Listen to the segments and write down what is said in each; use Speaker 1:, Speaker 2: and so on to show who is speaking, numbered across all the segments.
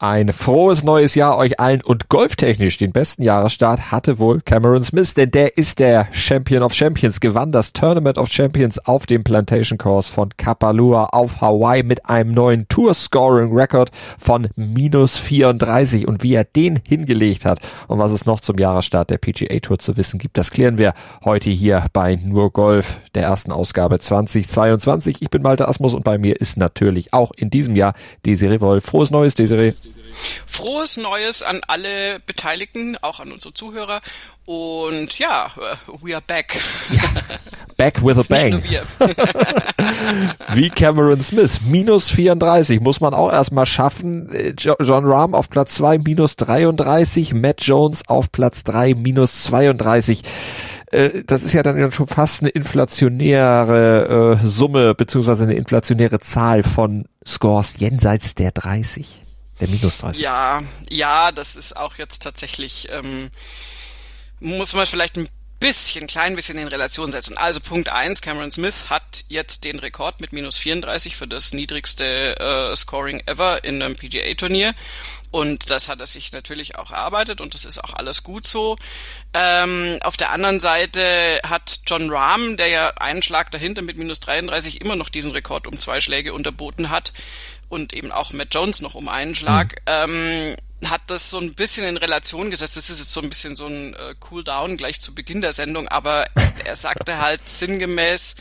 Speaker 1: ein frohes neues Jahr euch allen und golftechnisch den besten Jahresstart hatte wohl Cameron Smith, denn der ist der Champion of Champions, gewann das Tournament of Champions auf dem Plantation Course von Kapalua auf Hawaii mit einem neuen Tour Scoring Record von minus 34 und wie er den hingelegt hat und was es noch zum Jahresstart der PGA Tour zu wissen gibt, das klären wir heute hier bei Nur Golf, der ersten Ausgabe 2022. Ich bin Malte Asmus und bei mir ist natürlich auch in diesem Jahr Desiree Wolf. Frohes Neues, Desiree.
Speaker 2: Frohes Neues an alle Beteiligten, auch an unsere Zuhörer. Und ja, äh, we are back. Ja,
Speaker 1: back with a bang. Wie Cameron Smith. Minus 34 muss man auch erstmal schaffen. Äh, John Rahm auf Platz 2 minus 33. Matt Jones auf Platz 3 minus 32 äh, das ist ja dann schon fast eine inflationäre äh, Summe beziehungsweise eine inflationäre Zahl von Scores jenseits der 30. Der minus 30.
Speaker 2: Ja, ja, das ist auch jetzt tatsächlich, ähm, muss man vielleicht ein bisschen, klein bisschen in Relation setzen. Also Punkt eins: Cameron Smith hat jetzt den Rekord mit minus 34 für das niedrigste äh, Scoring ever in einem PGA-Turnier. Und das hat er sich natürlich auch erarbeitet und das ist auch alles gut so. Ähm, auf der anderen Seite hat John Rahm, der ja einen Schlag dahinter mit minus 33 immer noch diesen Rekord um zwei Schläge unterboten hat, und eben auch Matt Jones noch um einen Schlag, mhm. ähm, hat das so ein bisschen in Relation gesetzt. Das ist jetzt so ein bisschen so ein äh, Cool-Down gleich zu Beginn der Sendung, aber er sagte halt sinngemäß,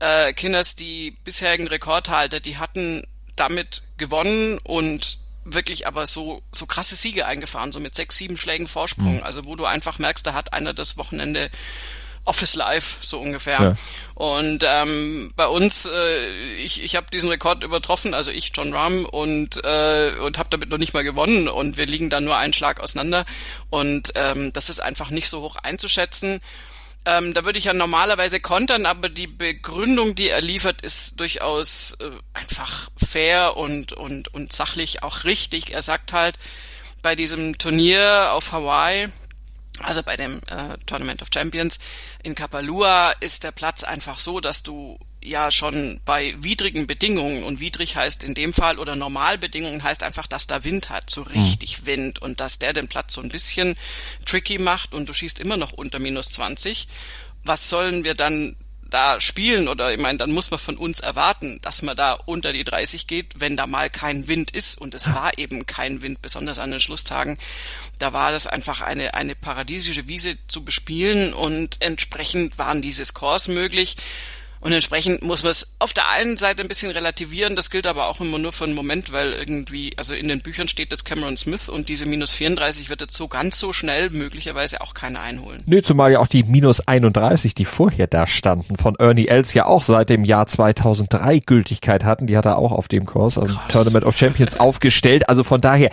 Speaker 2: äh, Kinders, die bisherigen Rekordhalter, die hatten damit gewonnen und wirklich aber so so krasse Siege eingefahren, so mit sechs, sieben Schlägen Vorsprung. Mhm. Also wo du einfach merkst, da hat einer das Wochenende Office Life, so ungefähr. Ja. Und ähm, bei uns, äh, ich, ich habe diesen Rekord übertroffen, also ich, John Rahm, und, äh, und habe damit noch nicht mal gewonnen. Und wir liegen da nur einen Schlag auseinander. Und ähm, das ist einfach nicht so hoch einzuschätzen. Ähm, da würde ich ja normalerweise kontern, aber die Begründung, die er liefert, ist durchaus äh, einfach fair und, und, und sachlich auch richtig. Er sagt halt, bei diesem Turnier auf Hawaii, also bei dem äh, Tournament of Champions in Kapalua ist der Platz einfach so, dass du ja schon bei widrigen Bedingungen und widrig heißt in dem Fall oder Normalbedingungen heißt einfach, dass da Wind hat, so hm. richtig mhm. Wind und dass der den Platz so ein bisschen tricky macht und du schießt immer noch unter minus 20. Was sollen wir dann da spielen oder ich meine, dann muss man von uns erwarten, dass man da unter die 30 geht, wenn da mal kein Wind ist und es war eben kein Wind, besonders an den Schlusstagen. Da war das einfach eine, eine paradiesische Wiese zu bespielen und entsprechend waren diese Scores möglich. Und entsprechend muss man es auf der einen Seite ein bisschen relativieren, das gilt aber auch immer nur für einen Moment, weil irgendwie, also in den Büchern steht das Cameron Smith und diese minus 34 wird jetzt so ganz so schnell möglicherweise auch keiner einholen.
Speaker 1: Nö, zumal ja auch die minus 31, die vorher da standen, von Ernie Els ja auch seit dem Jahr 2003 Gültigkeit hatten, die hat er auch auf dem Kurs, am Tournament of Champions aufgestellt. Also von daher,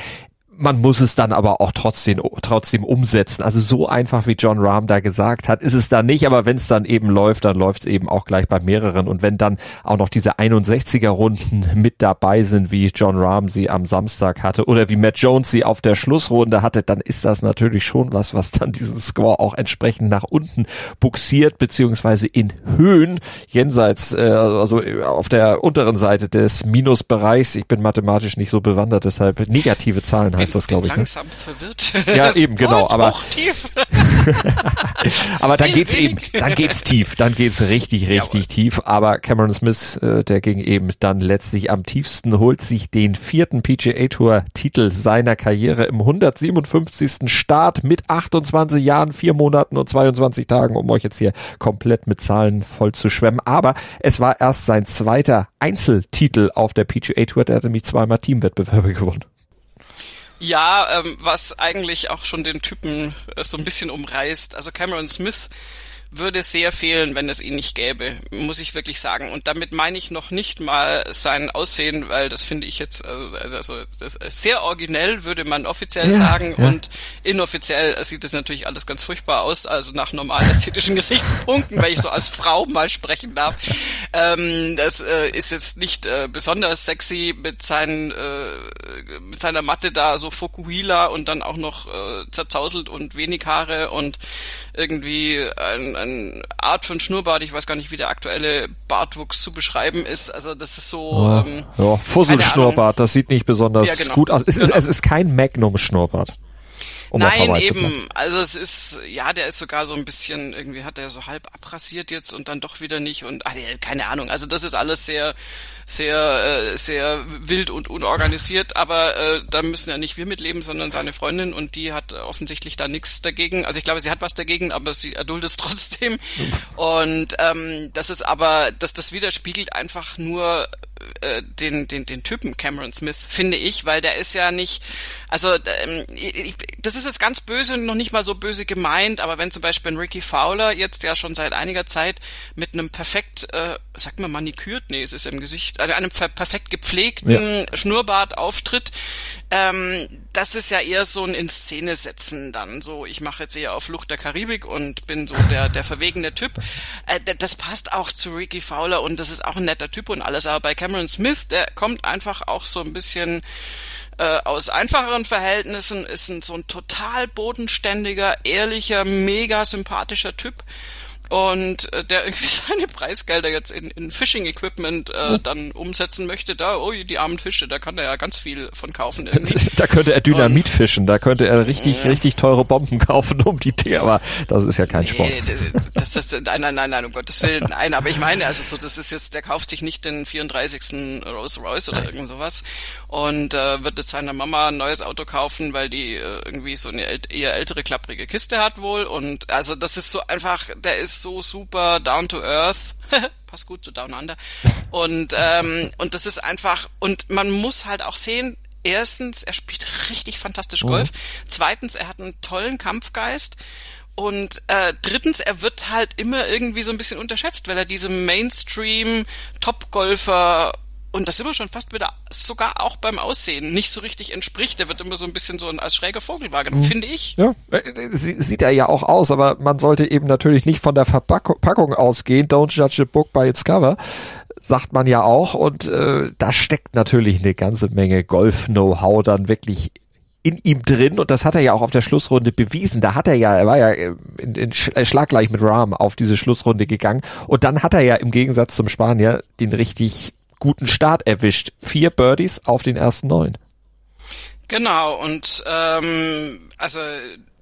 Speaker 1: man muss es dann aber auch trotzdem, trotzdem umsetzen. Also so einfach wie John Rahm da gesagt hat, ist es dann nicht, aber wenn es dann eben läuft, dann läuft es eben auch gleich bei mehreren. Und wenn dann auch noch diese 61er Runden mit dabei sind, wie John Rahm sie am Samstag hatte oder wie Matt Jones sie auf der Schlussrunde hatte, dann ist das natürlich schon was, was dann diesen Score auch entsprechend nach unten buxiert, beziehungsweise in Höhen jenseits, äh, also auf der unteren Seite des Minusbereichs. Ich bin mathematisch nicht so bewandert, deshalb negative Zahlen heißt das, glaube ich.
Speaker 2: Ne? Langsam ne? verwirrt.
Speaker 1: Ja, das eben, genau. Aber,
Speaker 2: tief.
Speaker 1: aber dann geht's eben, dann geht's tief, dann geht's richtig, richtig Jawohl. tief. Aber Cameron Smith, äh, der ging eben dann letztlich am tiefsten, holt sich den vierten PGA Tour Titel seiner Karriere im 157. Start mit 28 Jahren, vier Monaten und 22 Tagen, um euch jetzt hier komplett mit Zahlen voll zu schwemmen. Aber es war erst sein zweiter Einzeltitel auf der PGA Tour. Der hatte nämlich zweimal Teamwettbewerbe gewonnen.
Speaker 2: Ja, ähm, was eigentlich auch schon den Typen äh, so ein bisschen umreißt. Also Cameron Smith würde sehr fehlen, wenn es ihn nicht gäbe, muss ich wirklich sagen. Und damit meine ich noch nicht mal sein Aussehen, weil das finde ich jetzt, äh, also das ist sehr originell, würde man offiziell ja, sagen. Ja. Und inoffiziell sieht es natürlich alles ganz furchtbar aus, also nach normalen ästhetischen Gesichtspunkten, wenn ich so als Frau mal sprechen darf. Ähm, das äh, ist jetzt nicht äh, besonders sexy mit, seinen, äh, mit seiner Matte da, so Fokuhila und dann auch noch äh, zerzauselt und wenig Haare und irgendwie ein eine Art von Schnurrbart. Ich weiß gar nicht, wie der aktuelle Bartwuchs zu beschreiben ist. Also das ist so.
Speaker 1: Ja,
Speaker 2: ähm,
Speaker 1: ja Fusselschnurrbart, das sieht nicht besonders
Speaker 2: Ja, genau.
Speaker 1: gut aus. Es ist,
Speaker 2: Genau.
Speaker 1: es ist kein Magnum-Schnurrbart. Um
Speaker 2: Nein, eben. Also es ist, ja, der ist sogar so ein bisschen, irgendwie hat er so halb abrasiert jetzt und dann doch wieder nicht und ach, keine Ahnung. Also das ist alles sehr, sehr, äh, sehr wild und unorganisiert, aber äh, da müssen ja nicht wir mitleben, sondern seine Freundin und die hat offensichtlich da nichts dagegen. Also ich glaube, sie hat was dagegen, aber sie erduldet es trotzdem. Und ähm, das ist aber, dass das widerspiegelt einfach nur äh, den, den, den Typen Cameron Smith, finde ich, weil der ist ja nicht, also ähm, ich, das ist jetzt ganz böse und noch nicht mal so böse gemeint, aber wenn zum Beispiel ein Ricky Fowler jetzt ja schon seit einiger Zeit mit einem perfekt, äh, sagt man manikürt, nee, es ist im Gesicht, also einem per- perfekt gepflegten Schnurrbart auftritt, ähm, das ist ja eher so ein in Szene setzen dann, so ich mache jetzt eher auf Flucht der Karibik und bin so der, der verwegene Typ. Äh, das passt auch zu Ricky Fowler und das ist auch ein netter Typ und alles, aber bei Cameron Smith, der kommt einfach auch so ein bisschen äh, aus einfacheren Verhältnissen, ist ein, so ein total bodenständiger, ehrlicher, mega sympathischer Typ. Und äh, der irgendwie seine Preisgelder jetzt in, in Fishing-Equipment äh, dann umsetzen möchte, da, oh, die armen Fische, da kann er ja ganz viel von kaufen irgendwie.
Speaker 1: Da könnte er Dynamit fischen, da könnte er richtig, richtig teure Bomben kaufen um die Tee, aber das ist ja kein Sport.
Speaker 2: Nee, das, das, das, nein, nein, nein, nein, um Gottes Willen. Nein, aber ich meine, also so, das ist jetzt, der kauft sich nicht den 34. Rolls Royce oder irgend sowas und äh, wird jetzt seiner Mama ein neues Auto kaufen, weil die äh, irgendwie so eine eher ältere, klapprige Kiste hat wohl und also das ist so einfach, der ist so super down to earth. Passt gut zu Down Under. Und, ähm, und das ist einfach, und man muss halt auch sehen, erstens, er spielt richtig fantastisch Golf. Zweitens, er hat einen tollen Kampfgeist. Und äh, drittens, er wird halt immer irgendwie so ein bisschen unterschätzt, weil er diesem Mainstream-Top-Golfer und das immer schon fast wieder sogar auch beim Aussehen nicht so richtig entspricht. Der wird immer so ein bisschen so als schräger Vogel wahrgenommen, finde ich.
Speaker 1: Ja, äh, sie- sieht er ja auch aus, aber man sollte eben natürlich nicht von der Verpackung Packung ausgehen. Don't judge a book by its cover, sagt man ja auch. Und äh, da steckt natürlich eine ganze Menge Golf-Know-how dann wirklich in ihm drin und das hat er ja auch auf der Schlussrunde bewiesen. Da hat er ja, er war ja äh, in, in äh, schlaggleich mit Rahm auf diese Schlussrunde gegangen und dann hat er ja im Gegensatz zum Spanier den richtig guten Start erwischt. Vier Birdies auf den ersten neun.
Speaker 2: Genau, und ähm, also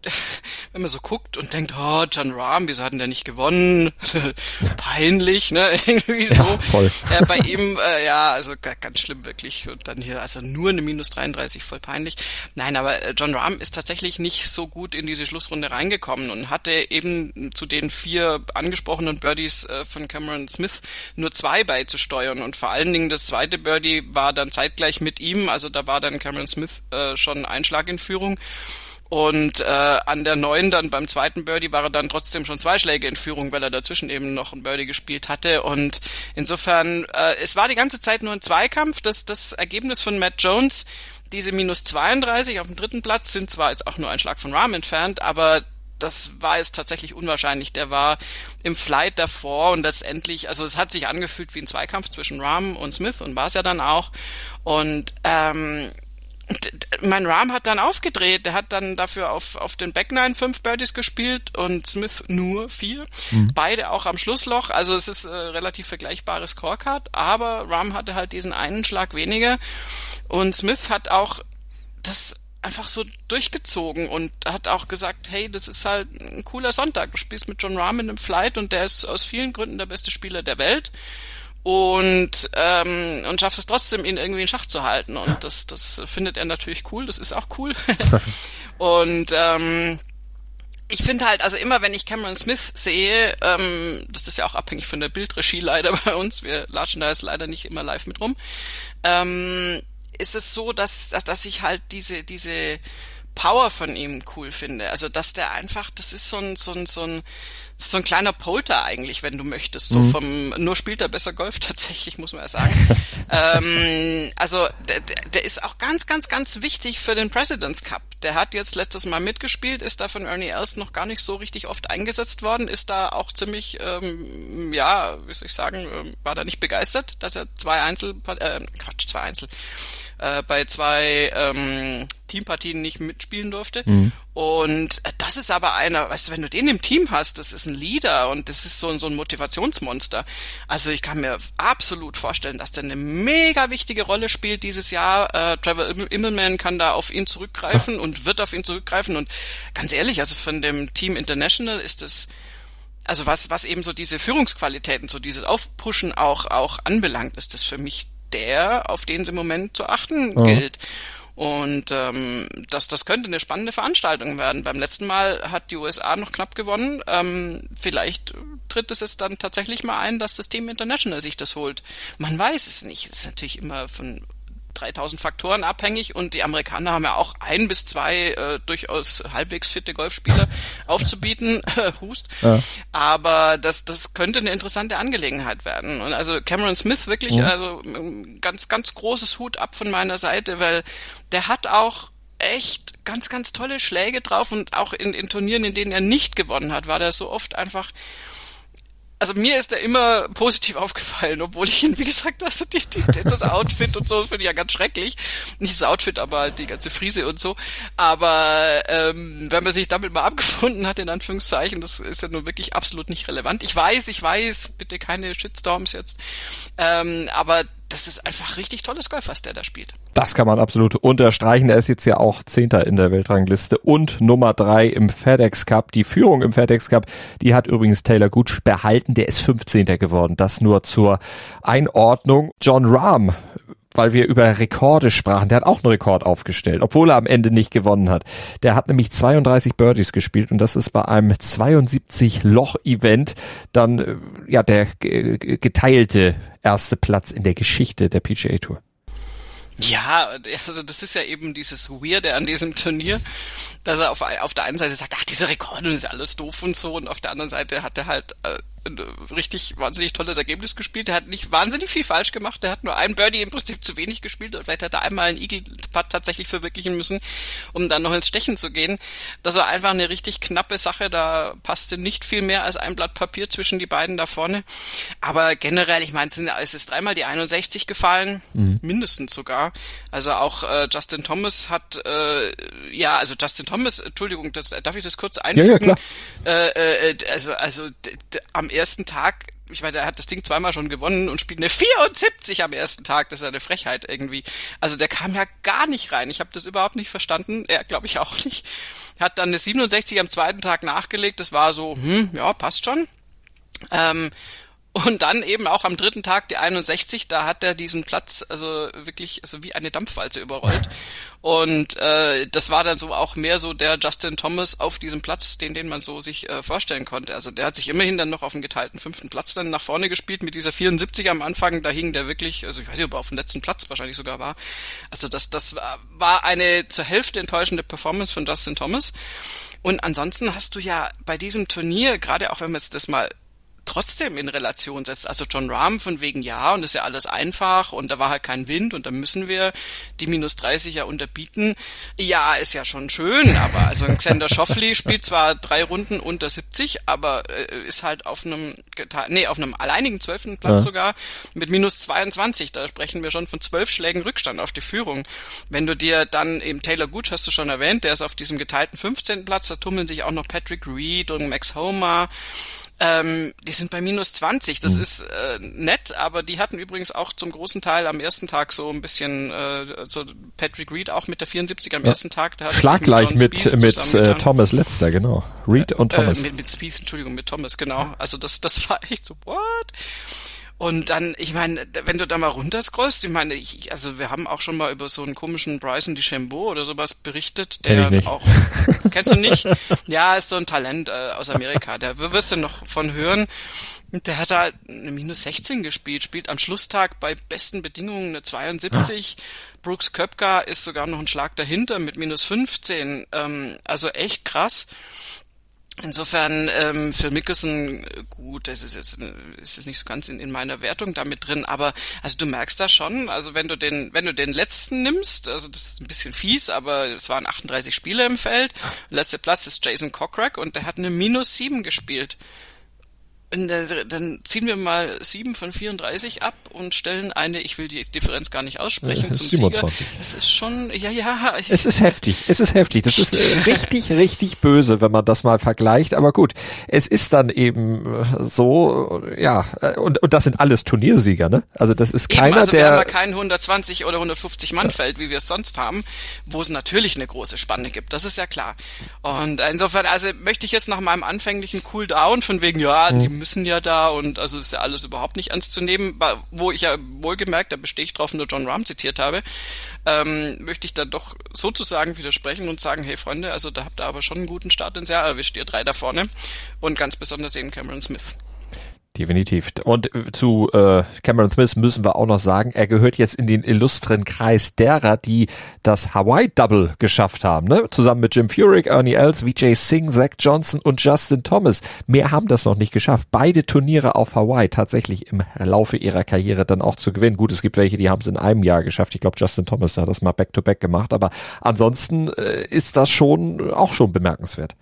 Speaker 2: wenn man so guckt und denkt, oh, John Rahm, wieso hat denn der nicht gewonnen? Peinlich, ne? Irgendwie so.
Speaker 1: Ja, voll.
Speaker 2: Äh, bei ihm, äh, ja, also ga- ganz schlimm wirklich. Und dann hier, also nur eine minus 33, voll peinlich. Nein, aber äh, John Rahm ist tatsächlich nicht so gut in diese Schlussrunde reingekommen und hatte eben zu den vier angesprochenen Birdies äh, von Cameron Smith nur zwei beizusteuern. Und vor allen Dingen das zweite Birdie war dann zeitgleich mit ihm, also da war dann Cameron Smith äh, schon Einschlag in Führung. Und äh, an der neuen dann beim zweiten Birdie war er dann trotzdem schon zwei Schläge in Führung, weil er dazwischen eben noch ein Birdie gespielt hatte. Und insofern, äh, es war die ganze Zeit nur ein Zweikampf. Das, das Ergebnis von Matt Jones, diese minus 32 auf dem dritten Platz, sind zwar jetzt auch nur ein Schlag von Rahm entfernt, aber das war jetzt tatsächlich unwahrscheinlich. Der war im Flight davor und letztendlich, also es hat sich angefühlt wie ein Zweikampf zwischen Rahm und Smith und war es ja dann auch. Und ähm, mein Rahm hat dann aufgedreht. Der hat dann dafür auf, auf den Backnine fünf Birdies gespielt und Smith nur vier. Beide auch am Schlussloch. Also es ist äh, relativ vergleichbares Scorecard. Aber Rahm hatte halt diesen einen Schlag weniger. Und Smith hat auch das einfach so durchgezogen und hat auch gesagt, hey, das ist halt ein cooler Sonntag. Du spielst mit John Rahm in einem Flight und der ist aus vielen Gründen der beste Spieler der Welt und ähm, und schaffst es trotzdem, ihn irgendwie in Schach zu halten. Und das, das findet er natürlich cool, das ist auch cool. und ähm, ich finde halt, also immer wenn ich Cameron Smith sehe, ähm, das ist ja auch abhängig von der Bildregie leider bei uns, wir latschen da jetzt leider nicht immer live mit rum, ähm, ist es so, dass, dass, dass ich halt diese, diese Power von ihm cool finde. Also dass der einfach, das ist so ein, so ein, so ein, so ein kleiner Polter eigentlich, wenn du möchtest. So vom, nur spielt er besser Golf tatsächlich, muss man ja sagen. ähm, also der, der, der ist auch ganz, ganz, ganz wichtig für den President's Cup. Der hat jetzt letztes Mal mitgespielt, ist da von Ernie Els noch gar nicht so richtig oft eingesetzt worden, ist da auch ziemlich, ähm, ja, wie soll ich sagen, ähm, war da nicht begeistert, dass er zwei Einzel, äh, Quatsch, zwei Einzel, äh, bei zwei ähm, Teampartien nicht mitspielen durfte. Und das ist aber einer, weißt du, wenn du den im Team hast, das ist ein Leader und das ist so, so ein Motivationsmonster. Also ich kann mir absolut vorstellen, dass der eine mega wichtige Rolle spielt dieses Jahr. Äh, Trevor Immelman kann da auf ihn zurückgreifen und wird auf ihn zurückgreifen. Und ganz ehrlich, also von dem Team International ist es also was, was eben so diese Führungsqualitäten, so dieses Aufpushen auch, auch anbelangt, ist das für mich der, auf den es im Moment zu achten mhm. gilt. Und ähm, das, das könnte eine spannende Veranstaltung werden. Beim letzten Mal hat die USA noch knapp gewonnen. Ähm, vielleicht tritt es jetzt dann tatsächlich mal ein, dass das Team International sich das holt. Man weiß es nicht. Es ist natürlich immer von 3000 Faktoren abhängig und die Amerikaner haben ja auch ein bis zwei äh, durchaus halbwegs fitte Golfspieler aufzubieten, Hust. Ja. Aber das, das könnte eine interessante Angelegenheit werden. Und also Cameron Smith wirklich, mhm. also ganz, ganz großes Hut ab von meiner Seite, weil der hat auch echt ganz, ganz tolle Schläge drauf und auch in, in Turnieren, in denen er nicht gewonnen hat, war der so oft einfach also mir ist er immer positiv aufgefallen, obwohl ich ihn, wie gesagt, also die, die, das Outfit und so finde ich ja ganz schrecklich. Nicht das Outfit, aber die ganze Friese und so. Aber ähm, wenn man sich damit mal abgefunden hat, in Anführungszeichen, das ist ja nun wirklich absolut nicht relevant. Ich weiß, ich weiß, bitte keine Shitstorms jetzt. Ähm, aber das ist einfach richtig tolles Golf, was der da spielt.
Speaker 1: Das kann man absolut unterstreichen. Er ist jetzt ja auch Zehnter in der Weltrangliste und Nummer drei im FedEx Cup. Die Führung im FedEx Cup, die hat übrigens Taylor Gooch behalten. Der ist 15. geworden. Das nur zur Einordnung. John Rahm weil wir über Rekorde sprachen, der hat auch einen Rekord aufgestellt, obwohl er am Ende nicht gewonnen hat. Der hat nämlich 32 Birdies gespielt und das ist bei einem 72 Loch Event dann äh, ja der geteilte erste Platz in der Geschichte der PGA Tour.
Speaker 2: Ja, also das ist ja eben dieses Weirde an diesem Turnier, dass er auf, auf der einen Seite sagt, ach, diese Rekorde ist alles doof und so, und auf der anderen Seite hat er halt äh, richtig wahnsinnig tolles Ergebnis gespielt. Er hat nicht wahnsinnig viel falsch gemacht. Er hat nur ein Birdie im Prinzip zu wenig gespielt und vielleicht hat er einmal einen Eagle-Putt tatsächlich verwirklichen müssen, um dann noch ins Stechen zu gehen. Das war einfach eine richtig knappe Sache. Da passte nicht viel mehr als ein Blatt Papier zwischen die beiden da vorne. Aber generell, ich meine, es ist dreimal die 61 gefallen, mhm. mindestens sogar. Also auch äh, Justin Thomas hat, äh, ja, also Justin Thomas, Entschuldigung, das, darf ich das kurz einfügen? Ja, ja, äh, äh, also also am ersten Tag ich meine, er hat das Ding zweimal schon gewonnen und spielt eine 74 am ersten Tag. Das ist eine Frechheit irgendwie. Also der kam ja gar nicht rein. Ich habe das überhaupt nicht verstanden. Er glaube ich auch nicht. Hat dann eine 67 am zweiten Tag nachgelegt. Das war so, hm, ja, passt schon. Ähm, und dann eben auch am dritten Tag die 61, da hat er diesen Platz also wirklich also wie eine Dampfwalze überrollt. Und äh, das war dann so auch mehr so der Justin Thomas auf diesem Platz, den den man so sich äh, vorstellen konnte. Also der hat sich immerhin dann noch auf dem geteilten fünften Platz dann nach vorne gespielt mit dieser 74 am Anfang. Da hing der wirklich, also ich weiß nicht, ob er auf dem letzten Platz wahrscheinlich sogar war. Also das das war eine zur Hälfte enttäuschende Performance von Justin Thomas. Und ansonsten hast du ja bei diesem Turnier, gerade auch wenn man jetzt das mal trotzdem in Relation setzt. Also John Rahm von wegen ja und ist ja alles einfach und da war halt kein Wind und da müssen wir die minus 30 ja unterbieten. Ja, ist ja schon schön, aber also Xander Schoffli spielt zwar drei Runden unter 70, aber äh, ist halt auf einem nee, auf einem alleinigen zwölften Platz ja. sogar mit minus 22. Da sprechen wir schon von zwölf Schlägen Rückstand auf die Führung. Wenn du dir dann eben Taylor Gooch hast du schon erwähnt, der ist auf diesem geteilten 15. Platz, da tummeln sich auch noch Patrick Reed und Max Homer ähm, die sind bei minus 20. Das mhm. ist äh, nett, aber die hatten übrigens auch zum großen Teil am ersten Tag so ein bisschen, äh, so Patrick Reed auch mit der 74 am ja. ersten Tag.
Speaker 1: Hat Schlaggleich mit, mit, mit äh, Thomas letzter, genau. Reed und Thomas.
Speaker 2: Äh, mit, mit Spieth, Entschuldigung, mit Thomas, genau. Also das, das war echt so, what? Und dann, ich meine, wenn du da mal runterscrollst, ich meine, ich, also wir haben auch schon mal über so einen komischen Bryson DeChambeau oder sowas berichtet, der auch, kennst du nicht? Ja, ist so ein Talent äh, aus Amerika, der wirst du noch von hören. Der hat da eine minus 16 gespielt, spielt am Schlusstag bei besten Bedingungen eine 72. Ja. Brooks Köpka ist sogar noch ein Schlag dahinter mit minus 15. Ähm, also echt krass. Insofern ähm, für Mickelson äh, gut, das ist jetzt äh, ist jetzt nicht so ganz in, in meiner Wertung damit drin, aber also du merkst da schon, also wenn du den wenn du den letzten nimmst, also das ist ein bisschen fies, aber es waren 38 Spieler im Feld. Letzter Platz ist Jason Kokrak und der hat eine minus 7 gespielt. Dann ziehen wir mal 7 von 34 ab und stellen eine, ich will die Differenz gar nicht aussprechen, ja, zum 27. Sieger. Es ist schon, ja, ja.
Speaker 1: es ist heftig, es ist heftig. Das ist richtig, richtig böse, wenn man das mal vergleicht. Aber gut, es ist dann eben äh, so, ja, äh, und, und das sind alles Turniersieger, ne? Also das ist keiner, eben, also der...
Speaker 2: Wir haben ja kein 120 oder 150 Mann Feld, wie wir es sonst haben, wo es natürlich eine große Spanne gibt. Das ist ja klar. Und insofern, also möchte ich jetzt nach meinem anfänglichen Cooldown von wegen, ja, die hm müssen ja da und also ist ja alles überhaupt nicht ernst zu nehmen, wo ich ja wohlgemerkt, da bestehe ich drauf, nur John Rahm zitiert habe, ähm, möchte ich dann doch sozusagen widersprechen und sagen, hey Freunde, also da habt ihr aber schon einen guten Start ins Jahr erwischt, ihr drei da vorne und ganz besonders eben Cameron Smith.
Speaker 1: Definitiv. Und äh, zu äh, Cameron Smith müssen wir auch noch sagen, er gehört jetzt in den illustren Kreis derer, die das Hawaii-Double geschafft haben. Ne? Zusammen mit Jim Furyk, Ernie Els, Vijay Singh, Zach Johnson und Justin Thomas. Mehr haben das noch nicht geschafft. Beide Turniere auf Hawaii tatsächlich im Laufe ihrer Karriere dann auch zu gewinnen. Gut, es gibt welche, die haben es in einem Jahr geschafft. Ich glaube, Justin Thomas hat das mal back-to-back -back gemacht. Aber ansonsten äh, ist das schon auch schon bemerkenswert.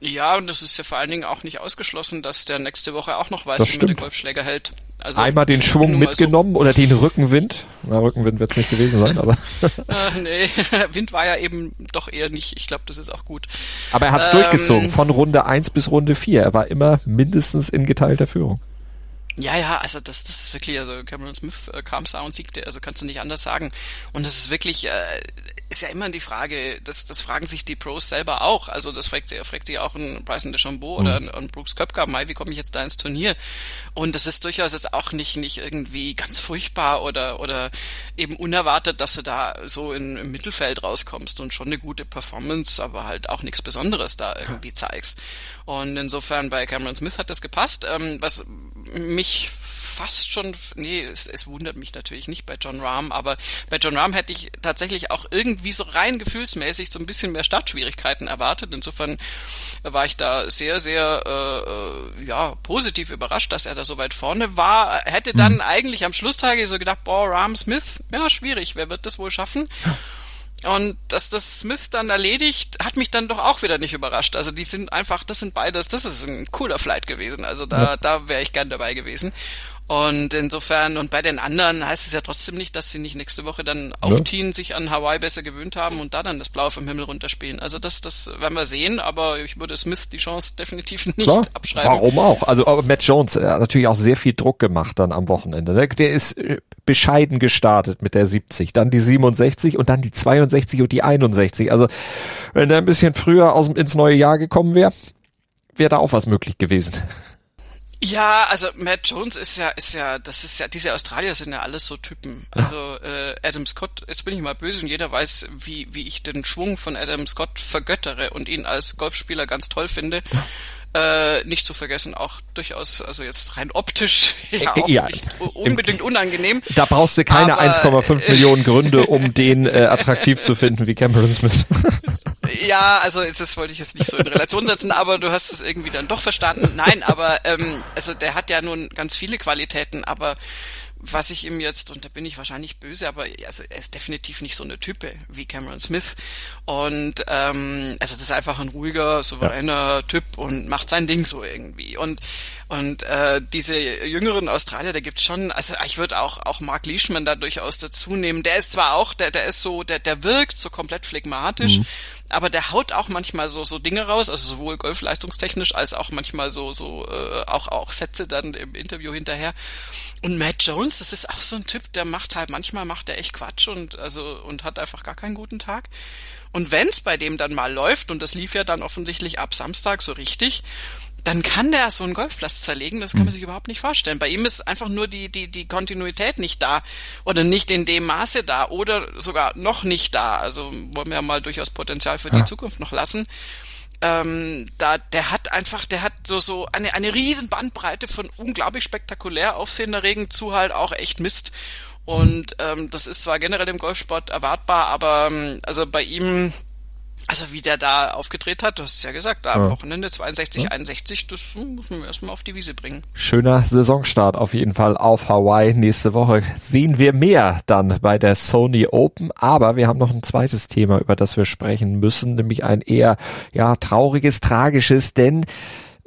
Speaker 2: Ja, und das ist ja vor allen Dingen auch nicht ausgeschlossen, dass der nächste Woche auch noch weiß, wie man den Golfschläger hält.
Speaker 1: Also Einmal den Schwung mitgenommen so. oder den Rückenwind. Na, Rückenwind wird es nicht gewesen sein, aber.
Speaker 2: Ach, nee, Wind war ja eben doch eher nicht. Ich glaube, das ist auch gut.
Speaker 1: Aber er hat es ähm, durchgezogen, von Runde 1 bis Runde 4. Er war immer mindestens in geteilter Führung.
Speaker 2: Ja, ja, also das, das ist wirklich, also Cameron Smith äh, kam und siegte, also kannst du nicht anders sagen. Und das ist wirklich, äh, ist ja immer die Frage, das, das fragen sich die Pros selber auch. Also das fragt sie, fragt sie auch ein Bryson DeChambeau mhm. oder ein, ein Brooks Köpker, Mai, wie komme ich jetzt da ins Turnier? Und das ist durchaus jetzt auch nicht, nicht irgendwie ganz furchtbar oder, oder eben unerwartet, dass du da so in, im Mittelfeld rauskommst und schon eine gute Performance, aber halt auch nichts Besonderes da irgendwie zeigst. Und insofern bei Cameron Smith hat das gepasst. Ähm, was mich fast schon, nee, es, es wundert mich natürlich nicht bei John Rahm, aber bei John Rahm hätte ich tatsächlich auch irgendwie so rein gefühlsmäßig so ein bisschen mehr Startschwierigkeiten erwartet. Insofern war ich da sehr, sehr äh, ja positiv überrascht, dass er da so weit vorne war. Hätte dann mhm. eigentlich am Schlusstage so gedacht, boah, Rahm Smith, ja schwierig, wer wird das wohl schaffen? Und dass das Smith dann erledigt, hat mich dann doch auch wieder nicht überrascht. Also die sind einfach, das sind beides, das ist ein cooler Flight gewesen. Also da, ja. da wäre ich gern dabei gewesen. Und insofern, und bei den anderen heißt es ja trotzdem nicht, dass sie nicht nächste Woche dann aufziehen, ja. sich an Hawaii besser gewöhnt haben und da dann das Blau vom Himmel runterspielen. Also das, das werden wir sehen, aber ich würde Smith die Chance definitiv nicht Klar. abschreiben.
Speaker 1: Warum auch? Also aber Matt Jones hat natürlich auch sehr viel Druck gemacht dann am Wochenende. Ne? Der ist äh, bescheiden gestartet mit der 70, dann die 67 und dann die 62 und die 61. Also wenn er ein bisschen früher aus, ins neue Jahr gekommen wäre, wäre da auch was möglich gewesen.
Speaker 2: Ja, also Matt Jones ist ja, ist ja, das ist ja, diese Australier sind ja alles so Typen. Also äh, Adam Scott, jetzt bin ich mal böse und jeder weiß, wie, wie ich den Schwung von Adam Scott vergöttere und ihn als Golfspieler ganz toll finde. Äh, nicht zu vergessen, auch durchaus, also jetzt rein optisch, ja, auch ja, nicht unbedingt im, unangenehm.
Speaker 1: Da brauchst du keine 1,5 Millionen Gründe, um den äh, attraktiv zu finden wie Cameron Smith.
Speaker 2: ja, also das wollte ich jetzt nicht so in Relation setzen, aber du hast es irgendwie dann doch verstanden. Nein, aber ähm, also der hat ja nun ganz viele Qualitäten, aber was ich ihm jetzt, und da bin ich wahrscheinlich böse, aber also er ist definitiv nicht so eine Type wie Cameron Smith. Und ähm, also das ist einfach ein ruhiger, souveräner. Typ und macht sein Ding so irgendwie. Und und äh, diese jüngeren Australier, da gibt's schon, also ich würde auch auch Mark Leishman da durchaus dazu nehmen. Der ist zwar auch, der der ist so, der der wirkt so komplett phlegmatisch. Mhm aber der haut auch manchmal so so Dinge raus, also sowohl golfleistungstechnisch als auch manchmal so so äh, auch auch Sätze dann im Interview hinterher. Und Matt Jones, das ist auch so ein Typ, der macht halt manchmal macht er echt Quatsch und also und hat einfach gar keinen guten Tag. Und wenn's bei dem dann mal läuft und das lief ja dann offensichtlich ab Samstag so richtig, dann kann der so einen Golfplatz zerlegen, das kann man hm. sich überhaupt nicht vorstellen. Bei ihm ist einfach nur die, die, die Kontinuität nicht da oder nicht in dem Maße da oder sogar noch nicht da. Also wollen wir ja mal durchaus Potenzial für die Zukunft noch lassen. Ähm, da, der hat einfach, der hat so, so eine, eine riesen Bandbreite von unglaublich spektakulär aufsehenerregend zu halt auch echt Mist. Und ähm, das ist zwar generell im Golfsport erwartbar, aber ähm, also bei ihm also wie der da aufgedreht hat, du hast es ja gesagt, da am Wochenende 62, ja. 61, das muss man erstmal auf die Wiese bringen.
Speaker 1: Schöner Saisonstart auf jeden Fall auf Hawaii. Nächste Woche sehen wir mehr dann bei der Sony Open, aber wir haben noch ein zweites Thema, über das wir sprechen müssen, nämlich ein eher ja trauriges, tragisches, denn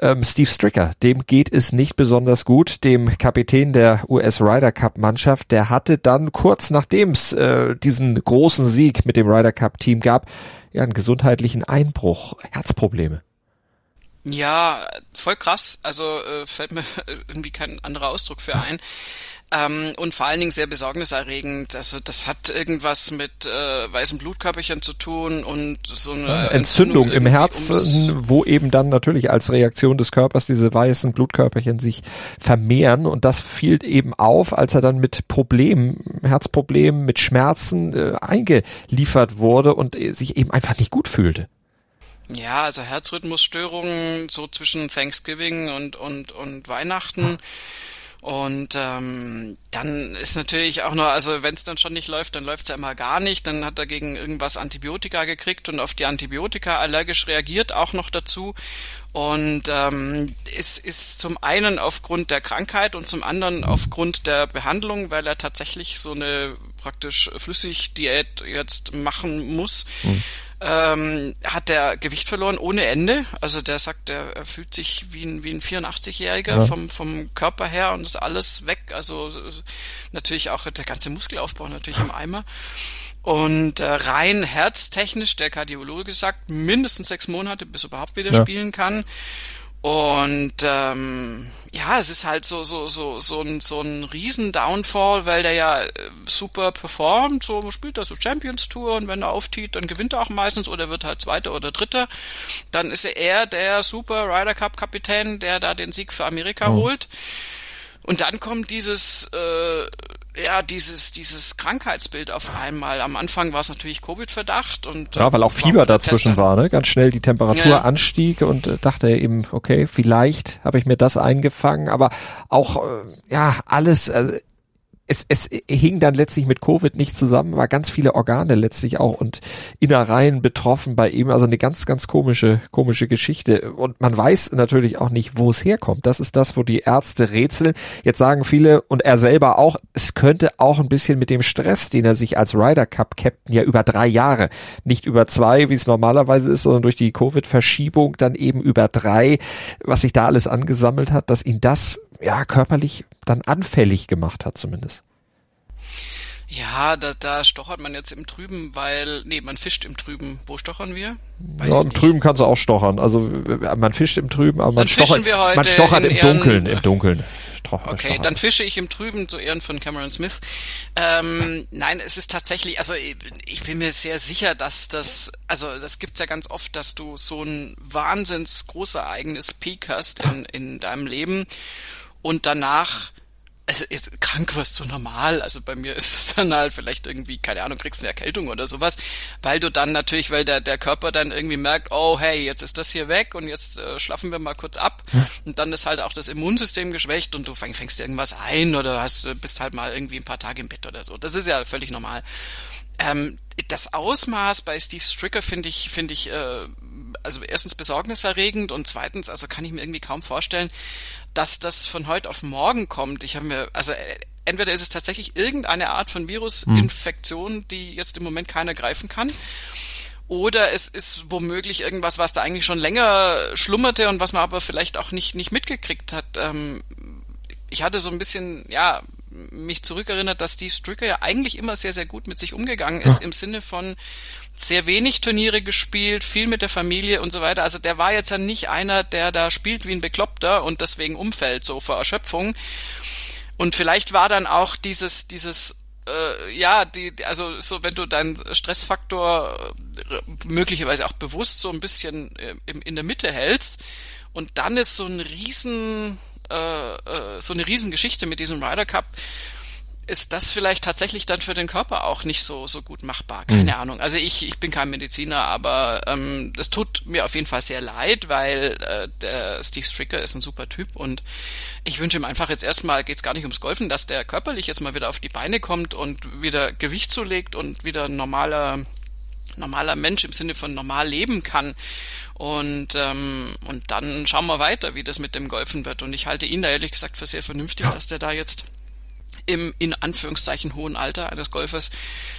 Speaker 1: ähm, Steve Stricker, dem geht es nicht besonders gut, dem Kapitän der US Ryder Cup Mannschaft. Der hatte dann kurz nachdem es äh, diesen großen Sieg mit dem Ryder Cup Team gab, ja einen gesundheitlichen Einbruch, Herzprobleme.
Speaker 2: Ja, voll krass. Also äh, fällt mir irgendwie kein anderer Ausdruck für ein. Ähm, und vor allen Dingen sehr besorgniserregend. Also das hat irgendwas mit äh, weißen Blutkörperchen zu tun und so eine
Speaker 1: ja, Entzündung, Entzündung im Herzen, wo eben dann natürlich als Reaktion des Körpers diese weißen Blutkörperchen sich vermehren und das fiel eben auf, als er dann mit Problemen, Herzproblemen, mit Schmerzen äh, eingeliefert wurde und äh, sich eben einfach nicht gut fühlte.
Speaker 2: Ja, also Herzrhythmusstörungen so zwischen Thanksgiving und und und Weihnachten. Und ähm, dann ist natürlich auch nur, also wenn es dann schon nicht läuft, dann läuft es ja immer gar nicht. Dann hat er gegen irgendwas Antibiotika gekriegt und auf die Antibiotika allergisch reagiert auch noch dazu. Und ähm, ist, ist zum einen aufgrund der Krankheit und zum anderen aufgrund der Behandlung, weil er tatsächlich so eine praktisch Flüssigdiät jetzt machen muss. Mhm ähm, hat der Gewicht verloren ohne Ende. Also der sagt, er, fühlt sich wie ein, wie ein 84-Jähriger ja. vom, vom Körper her und ist alles weg. Also natürlich auch der ganze Muskelaufbau natürlich im Eimer. Und äh, rein herztechnisch, der Kardiologe sagt, mindestens sechs Monate, bis er überhaupt wieder ja. spielen kann. Und ähm, ja, es ist halt so so so so ein so ein riesen Downfall, weil der ja äh, super performt, so spielt er so Champions Tour und wenn er auftiet, dann gewinnt er auch meistens oder wird halt Zweiter oder Dritter. Dann ist er eher der Super Ryder Cup Kapitän, der da den Sieg für Amerika oh. holt. Und dann kommt dieses äh, ja, dieses, dieses Krankheitsbild auf einmal. Am Anfang war es natürlich Covid-Verdacht und.
Speaker 1: Ja, weil auch Fieber dazwischen war, ne? Ganz schnell die Temperatur ja. anstieg und äh, dachte eben, okay, vielleicht habe ich mir das eingefangen, aber auch, äh, ja, alles, äh, es, es hing dann letztlich mit Covid nicht zusammen, war ganz viele Organe letztlich auch und Innereien betroffen bei ihm. Also eine ganz, ganz komische, komische Geschichte. Und man weiß natürlich auch nicht, wo es herkommt. Das ist das, wo die Ärzte rätseln. Jetzt sagen viele und er selber auch, es könnte auch ein bisschen mit dem Stress, den er sich als Ryder Cup Captain ja über drei Jahre, nicht über zwei, wie es normalerweise ist, sondern durch die Covid-Verschiebung dann eben über drei, was sich da alles angesammelt hat, dass ihn das ja körperlich dann anfällig gemacht hat zumindest.
Speaker 2: Ja, da, da stochert man jetzt im Trüben, weil, nee, man fischt im Trüben. Wo stochern wir?
Speaker 1: Weiß ja, im Trüben kannst du auch stochern. Also man fischt im Trüben, aber man stochert, man stochert im Dunkeln, im Dunkeln.
Speaker 2: okay, stochert. dann fische ich im Trüben zu Ehren von Cameron Smith. Ähm, nein, es ist tatsächlich, also ich bin mir sehr sicher, dass das, also das gibt's ja ganz oft, dass du so ein wahnsinns großereignis Peak hast in, in deinem Leben und danach also jetzt, krank wirst du normal. Also bei mir ist es dann halt vielleicht irgendwie, keine Ahnung, kriegst eine Erkältung oder sowas, weil du dann natürlich, weil der, der Körper dann irgendwie merkt, oh hey, jetzt ist das hier weg und jetzt äh, schlafen wir mal kurz ab. Hm. Und dann ist halt auch das Immunsystem geschwächt und du fäng, fängst irgendwas ein oder hast, bist halt mal irgendwie ein paar Tage im Bett oder so. Das ist ja völlig normal. Ähm, das Ausmaß bei Steve Stricker finde ich, finde ich, äh, also erstens besorgniserregend und zweitens, also kann ich mir irgendwie kaum vorstellen, dass das von heute auf morgen kommt. Ich habe mir, also äh, entweder ist es tatsächlich irgendeine Art von Virusinfektion, die jetzt im Moment keiner greifen kann. Oder es ist womöglich irgendwas, was da eigentlich schon länger schlummerte und was man aber vielleicht auch nicht, nicht mitgekriegt hat. Ähm, ich hatte so ein bisschen, ja, mich zurückerinnert, dass Steve Stricker ja eigentlich immer sehr, sehr gut mit sich umgegangen ist, ja. im Sinne von sehr wenig Turniere gespielt, viel mit der Familie und so weiter. Also der war jetzt ja nicht einer, der da spielt wie ein Bekloppter und deswegen umfällt, so vor Erschöpfung. Und vielleicht war dann auch dieses, dieses äh, ja, die, also so, wenn du deinen Stressfaktor äh, möglicherweise auch bewusst so ein bisschen äh, in, in der Mitte hältst und dann ist so ein riesen äh, äh, so eine Riesengeschichte mit diesem Ryder Cup, ist das vielleicht tatsächlich dann für den Körper auch nicht so so gut machbar. Keine mhm. Ahnung. Also ich ich bin kein Mediziner, aber ähm, das tut mir auf jeden Fall sehr leid, weil äh, der Steve Stricker ist ein super Typ und ich wünsche ihm einfach jetzt erstmal geht's gar nicht ums Golfen, dass der körperlich jetzt mal wieder auf die Beine kommt und wieder Gewicht zulegt und wieder normaler normaler Mensch im Sinne von normal leben kann. Und, ähm, und dann schauen wir weiter, wie das mit dem Golfen wird. Und ich halte ihn da ehrlich gesagt für sehr vernünftig, dass der da jetzt im in Anführungszeichen hohen Alter eines Golfers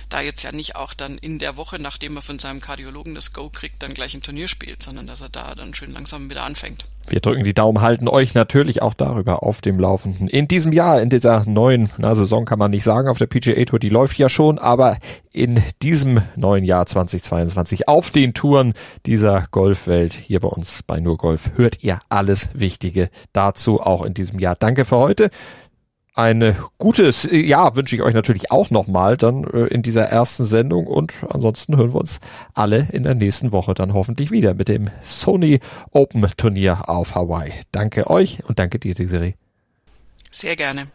Speaker 2: da jetzt ja nicht auch dann in der Woche, nachdem er von seinem Kardiologen das Go kriegt, dann gleich ein Turnier spielt, sondern dass er da dann schön langsam wieder anfängt.
Speaker 1: Wir drücken die Daumen, halten euch natürlich auch darüber auf dem Laufenden. In diesem Jahr, in dieser neuen na, Saison kann man nicht sagen, auf der PGA Tour, die läuft ja schon, aber in diesem neuen Jahr 2022 auf den Touren dieser Golfwelt hier bei uns bei Nur Golf hört ihr alles Wichtige dazu auch in diesem Jahr. Danke für heute ein gutes Jahr wünsche ich euch natürlich auch nochmal dann äh, in dieser ersten Sendung und ansonsten hören wir uns alle in der nächsten Woche dann hoffentlich wieder mit dem Sony Open Turnier auf Hawaii. Danke euch und danke dir, Desiree.
Speaker 2: Sehr gerne.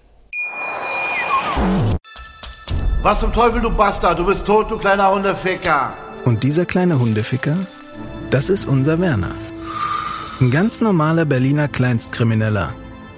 Speaker 3: Was zum Teufel, du Bastard? Du bist tot, du kleiner Hundeficker.
Speaker 4: Und dieser kleine Hundeficker, das ist unser Werner. Ein ganz normaler Berliner Kleinstkrimineller